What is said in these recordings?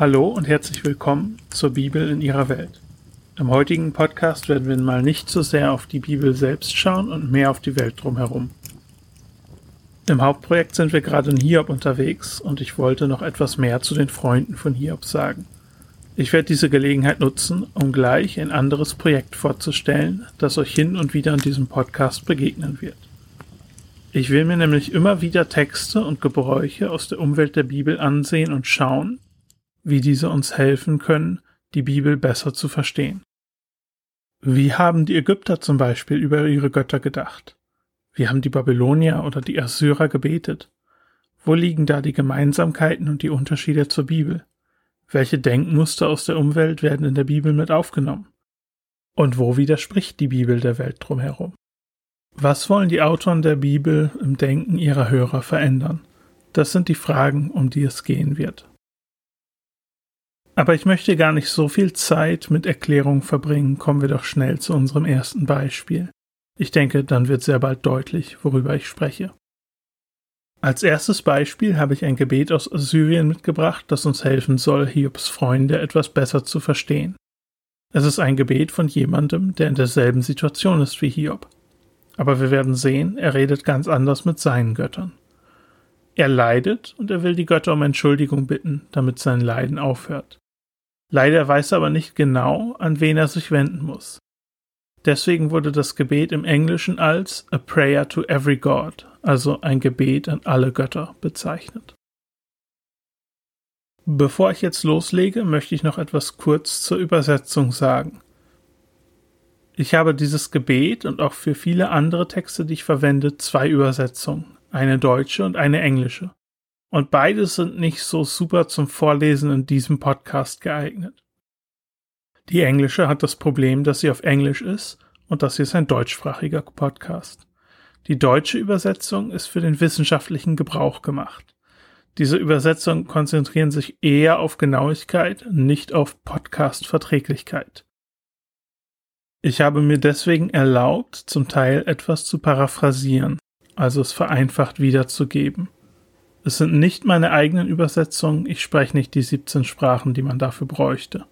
Hallo und herzlich willkommen zur Bibel in ihrer Welt. Im heutigen Podcast werden wir mal nicht so sehr auf die Bibel selbst schauen und mehr auf die Welt drumherum. Im Hauptprojekt sind wir gerade in Hiob unterwegs und ich wollte noch etwas mehr zu den Freunden von Hiob sagen. Ich werde diese Gelegenheit nutzen, um gleich ein anderes Projekt vorzustellen, das euch hin und wieder in diesem Podcast begegnen wird. Ich will mir nämlich immer wieder Texte und Gebräuche aus der Umwelt der Bibel ansehen und schauen, wie diese uns helfen können, die Bibel besser zu verstehen. Wie haben die Ägypter zum Beispiel über ihre Götter gedacht? Wie haben die Babylonier oder die Assyrer gebetet? Wo liegen da die Gemeinsamkeiten und die Unterschiede zur Bibel? Welche Denkmuster aus der Umwelt werden in der Bibel mit aufgenommen? Und wo widerspricht die Bibel der Welt drumherum? Was wollen die Autoren der Bibel im Denken ihrer Hörer verändern? Das sind die Fragen, um die es gehen wird. Aber ich möchte gar nicht so viel Zeit mit Erklärungen verbringen, kommen wir doch schnell zu unserem ersten Beispiel. Ich denke, dann wird sehr bald deutlich, worüber ich spreche. Als erstes Beispiel habe ich ein Gebet aus Assyrien mitgebracht, das uns helfen soll, Hiobs Freunde etwas besser zu verstehen. Es ist ein Gebet von jemandem, der in derselben Situation ist wie Hiob. Aber wir werden sehen, er redet ganz anders mit seinen Göttern. Er leidet und er will die Götter um Entschuldigung bitten, damit sein Leiden aufhört. Leider weiß er aber nicht genau, an wen er sich wenden muss. Deswegen wurde das Gebet im Englischen als A Prayer to Every God, also ein Gebet an alle Götter, bezeichnet. Bevor ich jetzt loslege, möchte ich noch etwas kurz zur Übersetzung sagen. Ich habe dieses Gebet und auch für viele andere Texte, die ich verwende, zwei Übersetzungen, eine deutsche und eine englische. Und beides sind nicht so super zum Vorlesen in diesem Podcast geeignet. Die englische hat das Problem, dass sie auf Englisch ist und das hier ist ein deutschsprachiger Podcast. Die deutsche Übersetzung ist für den wissenschaftlichen Gebrauch gemacht. Diese Übersetzungen konzentrieren sich eher auf Genauigkeit, nicht auf Podcast-Verträglichkeit. Ich habe mir deswegen erlaubt, zum Teil etwas zu paraphrasieren, also es vereinfacht wiederzugeben. Es sind nicht meine eigenen Übersetzungen, ich spreche nicht die 17 Sprachen, die man dafür bräuchte.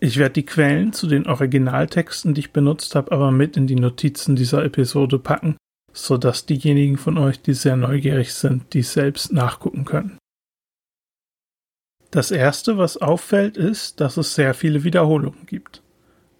Ich werde die Quellen zu den Originaltexten, die ich benutzt habe, aber mit in die Notizen dieser Episode packen, so dass diejenigen von euch, die sehr neugierig sind, dies selbst nachgucken können. Das erste, was auffällt, ist, dass es sehr viele Wiederholungen gibt.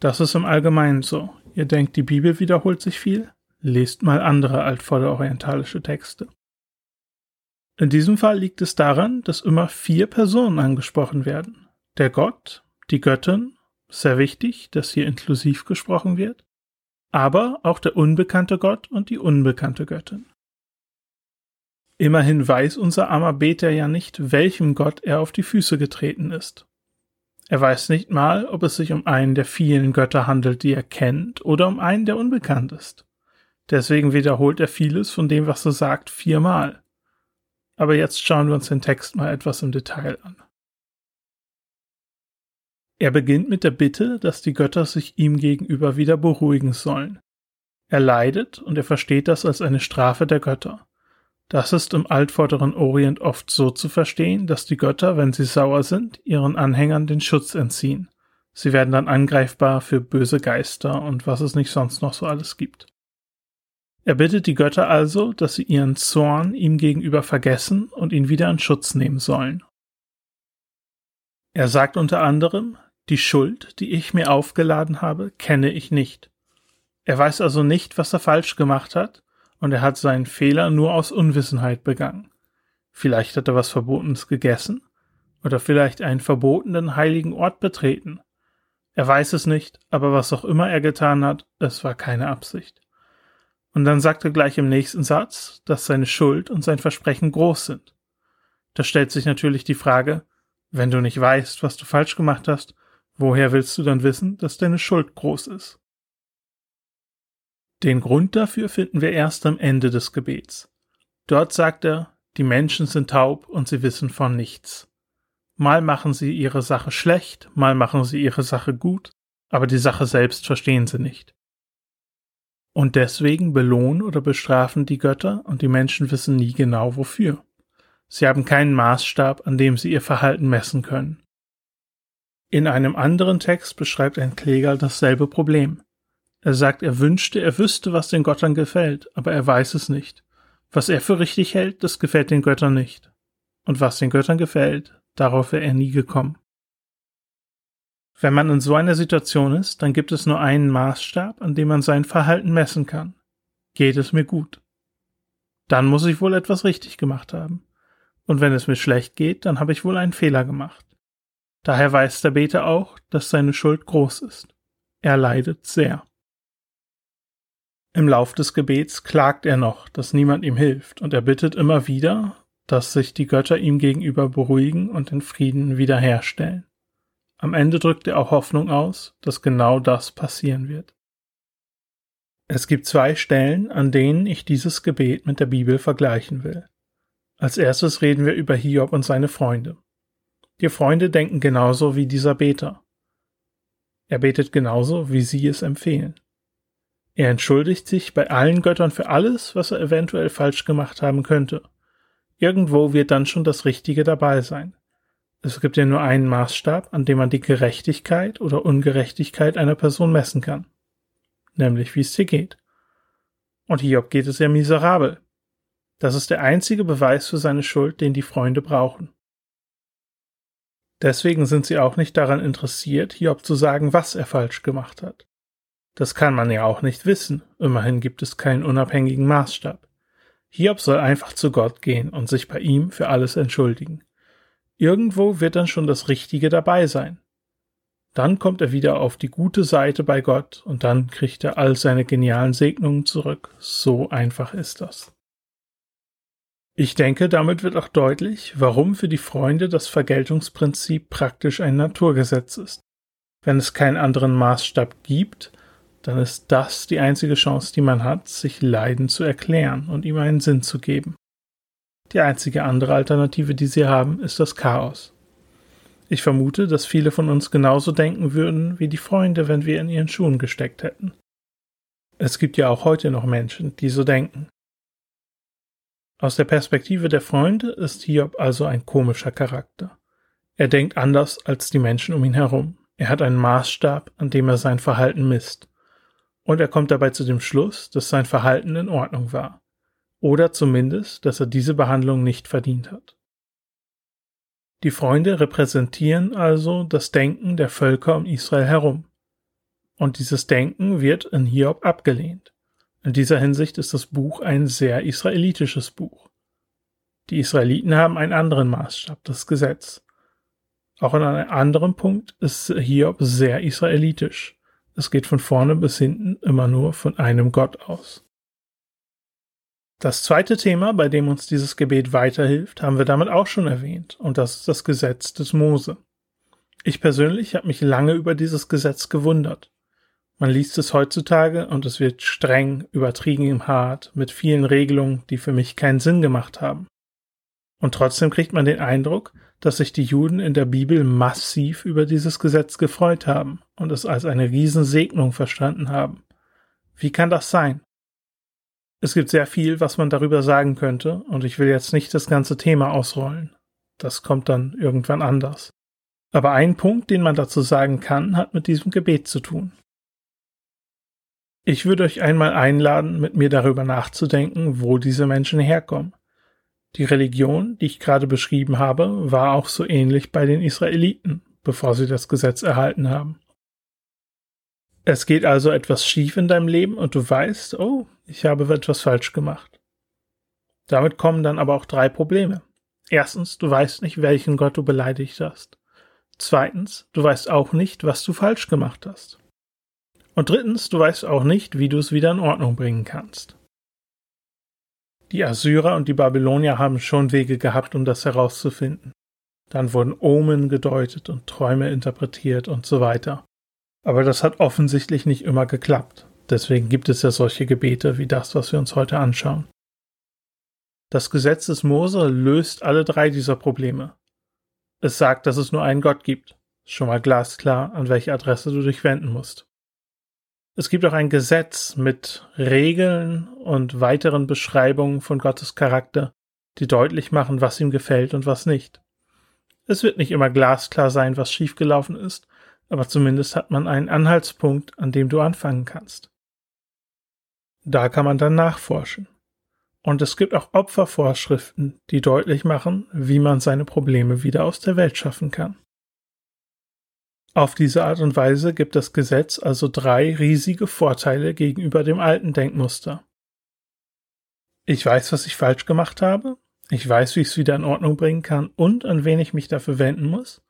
Das ist im Allgemeinen so. Ihr denkt, die Bibel wiederholt sich viel? Lest mal andere altvorderorientalische Texte. In diesem Fall liegt es daran, dass immer vier Personen angesprochen werden. Der Gott, die Göttin, sehr wichtig, dass hier inklusiv gesprochen wird, aber auch der unbekannte Gott und die unbekannte Göttin. Immerhin weiß unser armer Beter ja nicht, welchem Gott er auf die Füße getreten ist. Er weiß nicht mal, ob es sich um einen der vielen Götter handelt, die er kennt, oder um einen, der unbekannt ist. Deswegen wiederholt er vieles von dem, was er sagt, viermal. Aber jetzt schauen wir uns den Text mal etwas im Detail an. Er beginnt mit der Bitte, dass die Götter sich ihm gegenüber wieder beruhigen sollen. Er leidet und er versteht das als eine Strafe der Götter. Das ist im altvorderen Orient oft so zu verstehen, dass die Götter, wenn sie sauer sind, ihren Anhängern den Schutz entziehen. Sie werden dann angreifbar für böse Geister und was es nicht sonst noch so alles gibt. Er bittet die Götter also, dass sie ihren Zorn ihm gegenüber vergessen und ihn wieder in Schutz nehmen sollen. Er sagt unter anderem, die Schuld, die ich mir aufgeladen habe, kenne ich nicht. Er weiß also nicht, was er falsch gemacht hat, und er hat seinen Fehler nur aus Unwissenheit begangen. Vielleicht hat er was Verbotenes gegessen, oder vielleicht einen verbotenen heiligen Ort betreten. Er weiß es nicht, aber was auch immer er getan hat, es war keine Absicht. Und dann sagt er gleich im nächsten Satz, dass seine Schuld und sein Versprechen groß sind. Da stellt sich natürlich die Frage, wenn du nicht weißt, was du falsch gemacht hast, woher willst du dann wissen, dass deine Schuld groß ist? Den Grund dafür finden wir erst am Ende des Gebets. Dort sagt er, die Menschen sind taub und sie wissen von nichts. Mal machen sie ihre Sache schlecht, mal machen sie ihre Sache gut, aber die Sache selbst verstehen sie nicht. Und deswegen belohnen oder bestrafen die Götter und die Menschen wissen nie genau wofür. Sie haben keinen Maßstab, an dem sie ihr Verhalten messen können. In einem anderen Text beschreibt ein Kläger dasselbe Problem. Er sagt, er wünschte, er wüsste, was den Göttern gefällt, aber er weiß es nicht. Was er für richtig hält, das gefällt den Göttern nicht. Und was den Göttern gefällt, darauf wäre er nie gekommen. Wenn man in so einer Situation ist, dann gibt es nur einen Maßstab, an dem man sein Verhalten messen kann. Geht es mir gut? Dann muss ich wohl etwas richtig gemacht haben. Und wenn es mir schlecht geht, dann habe ich wohl einen Fehler gemacht. Daher weiß der Beter auch, dass seine Schuld groß ist. Er leidet sehr. Im Lauf des Gebets klagt er noch, dass niemand ihm hilft, und er bittet immer wieder, dass sich die Götter ihm gegenüber beruhigen und den Frieden wiederherstellen. Am Ende drückt er auch Hoffnung aus, dass genau das passieren wird. Es gibt zwei Stellen, an denen ich dieses Gebet mit der Bibel vergleichen will. Als erstes reden wir über Hiob und seine Freunde. Die Freunde denken genauso wie dieser Beter. Er betet genauso, wie sie es empfehlen. Er entschuldigt sich bei allen Göttern für alles, was er eventuell falsch gemacht haben könnte. Irgendwo wird dann schon das Richtige dabei sein. Es gibt ja nur einen Maßstab, an dem man die Gerechtigkeit oder Ungerechtigkeit einer Person messen kann. Nämlich wie es dir geht. Und Hiob geht es ja miserabel. Das ist der einzige Beweis für seine Schuld, den die Freunde brauchen. Deswegen sind sie auch nicht daran interessiert, Hiob zu sagen, was er falsch gemacht hat. Das kann man ja auch nicht wissen, immerhin gibt es keinen unabhängigen Maßstab. Hiob soll einfach zu Gott gehen und sich bei ihm für alles entschuldigen. Irgendwo wird dann schon das Richtige dabei sein. Dann kommt er wieder auf die gute Seite bei Gott und dann kriegt er all seine genialen Segnungen zurück. So einfach ist das. Ich denke, damit wird auch deutlich, warum für die Freunde das Vergeltungsprinzip praktisch ein Naturgesetz ist. Wenn es keinen anderen Maßstab gibt, dann ist das die einzige Chance, die man hat, sich Leiden zu erklären und ihm einen Sinn zu geben. Die einzige andere Alternative, die sie haben, ist das Chaos. Ich vermute, dass viele von uns genauso denken würden wie die Freunde, wenn wir in ihren Schuhen gesteckt hätten. Es gibt ja auch heute noch Menschen, die so denken. Aus der Perspektive der Freunde ist Hiob also ein komischer Charakter. Er denkt anders als die Menschen um ihn herum. Er hat einen Maßstab, an dem er sein Verhalten misst. Und er kommt dabei zu dem Schluss, dass sein Verhalten in Ordnung war oder zumindest, dass er diese Behandlung nicht verdient hat. Die Freunde repräsentieren also das Denken der Völker um Israel herum. Und dieses Denken wird in Hiob abgelehnt. In dieser Hinsicht ist das Buch ein sehr israelitisches Buch. Die Israeliten haben einen anderen Maßstab, das Gesetz. Auch in einem anderen Punkt ist Hiob sehr israelitisch. Es geht von vorne bis hinten immer nur von einem Gott aus. Das zweite Thema, bei dem uns dieses Gebet weiterhilft, haben wir damit auch schon erwähnt, und das ist das Gesetz des Mose. Ich persönlich habe mich lange über dieses Gesetz gewundert. Man liest es heutzutage und es wird streng, übertrieben hart, mit vielen Regelungen, die für mich keinen Sinn gemacht haben. Und trotzdem kriegt man den Eindruck, dass sich die Juden in der Bibel massiv über dieses Gesetz gefreut haben und es als eine Riesensegnung verstanden haben. Wie kann das sein? Es gibt sehr viel, was man darüber sagen könnte, und ich will jetzt nicht das ganze Thema ausrollen. Das kommt dann irgendwann anders. Aber ein Punkt, den man dazu sagen kann, hat mit diesem Gebet zu tun. Ich würde euch einmal einladen, mit mir darüber nachzudenken, wo diese Menschen herkommen. Die Religion, die ich gerade beschrieben habe, war auch so ähnlich bei den Israeliten, bevor sie das Gesetz erhalten haben. Es geht also etwas schief in deinem Leben und du weißt, oh, ich habe etwas falsch gemacht. Damit kommen dann aber auch drei Probleme. Erstens, du weißt nicht, welchen Gott du beleidigt hast. Zweitens, du weißt auch nicht, was du falsch gemacht hast. Und drittens, du weißt auch nicht, wie du es wieder in Ordnung bringen kannst. Die Assyrer und die Babylonier haben schon Wege gehabt, um das herauszufinden. Dann wurden Omen gedeutet und Träume interpretiert und so weiter. Aber das hat offensichtlich nicht immer geklappt. Deswegen gibt es ja solche Gebete wie das, was wir uns heute anschauen. Das Gesetz des Mose löst alle drei dieser Probleme. Es sagt, dass es nur einen Gott gibt. Schon mal glasklar, an welche Adresse du dich wenden musst. Es gibt auch ein Gesetz mit Regeln und weiteren Beschreibungen von Gottes Charakter, die deutlich machen, was ihm gefällt und was nicht. Es wird nicht immer glasklar sein, was schiefgelaufen ist, aber zumindest hat man einen Anhaltspunkt, an dem du anfangen kannst. Da kann man dann nachforschen. Und es gibt auch Opfervorschriften, die deutlich machen, wie man seine Probleme wieder aus der Welt schaffen kann. Auf diese Art und Weise gibt das Gesetz also drei riesige Vorteile gegenüber dem alten Denkmuster. Ich weiß, was ich falsch gemacht habe, ich weiß, wie ich es wieder in Ordnung bringen kann und an wen ich mich dafür wenden muss.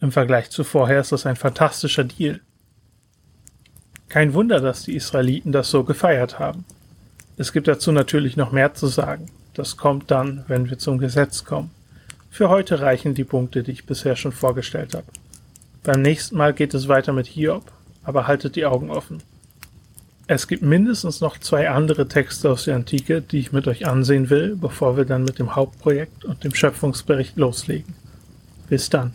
Im Vergleich zu vorher ist das ein fantastischer Deal. Kein Wunder, dass die Israeliten das so gefeiert haben. Es gibt dazu natürlich noch mehr zu sagen. Das kommt dann, wenn wir zum Gesetz kommen. Für heute reichen die Punkte, die ich bisher schon vorgestellt habe. Beim nächsten Mal geht es weiter mit Hiob, aber haltet die Augen offen. Es gibt mindestens noch zwei andere Texte aus der Antike, die ich mit euch ansehen will, bevor wir dann mit dem Hauptprojekt und dem Schöpfungsbericht loslegen. Bis dann.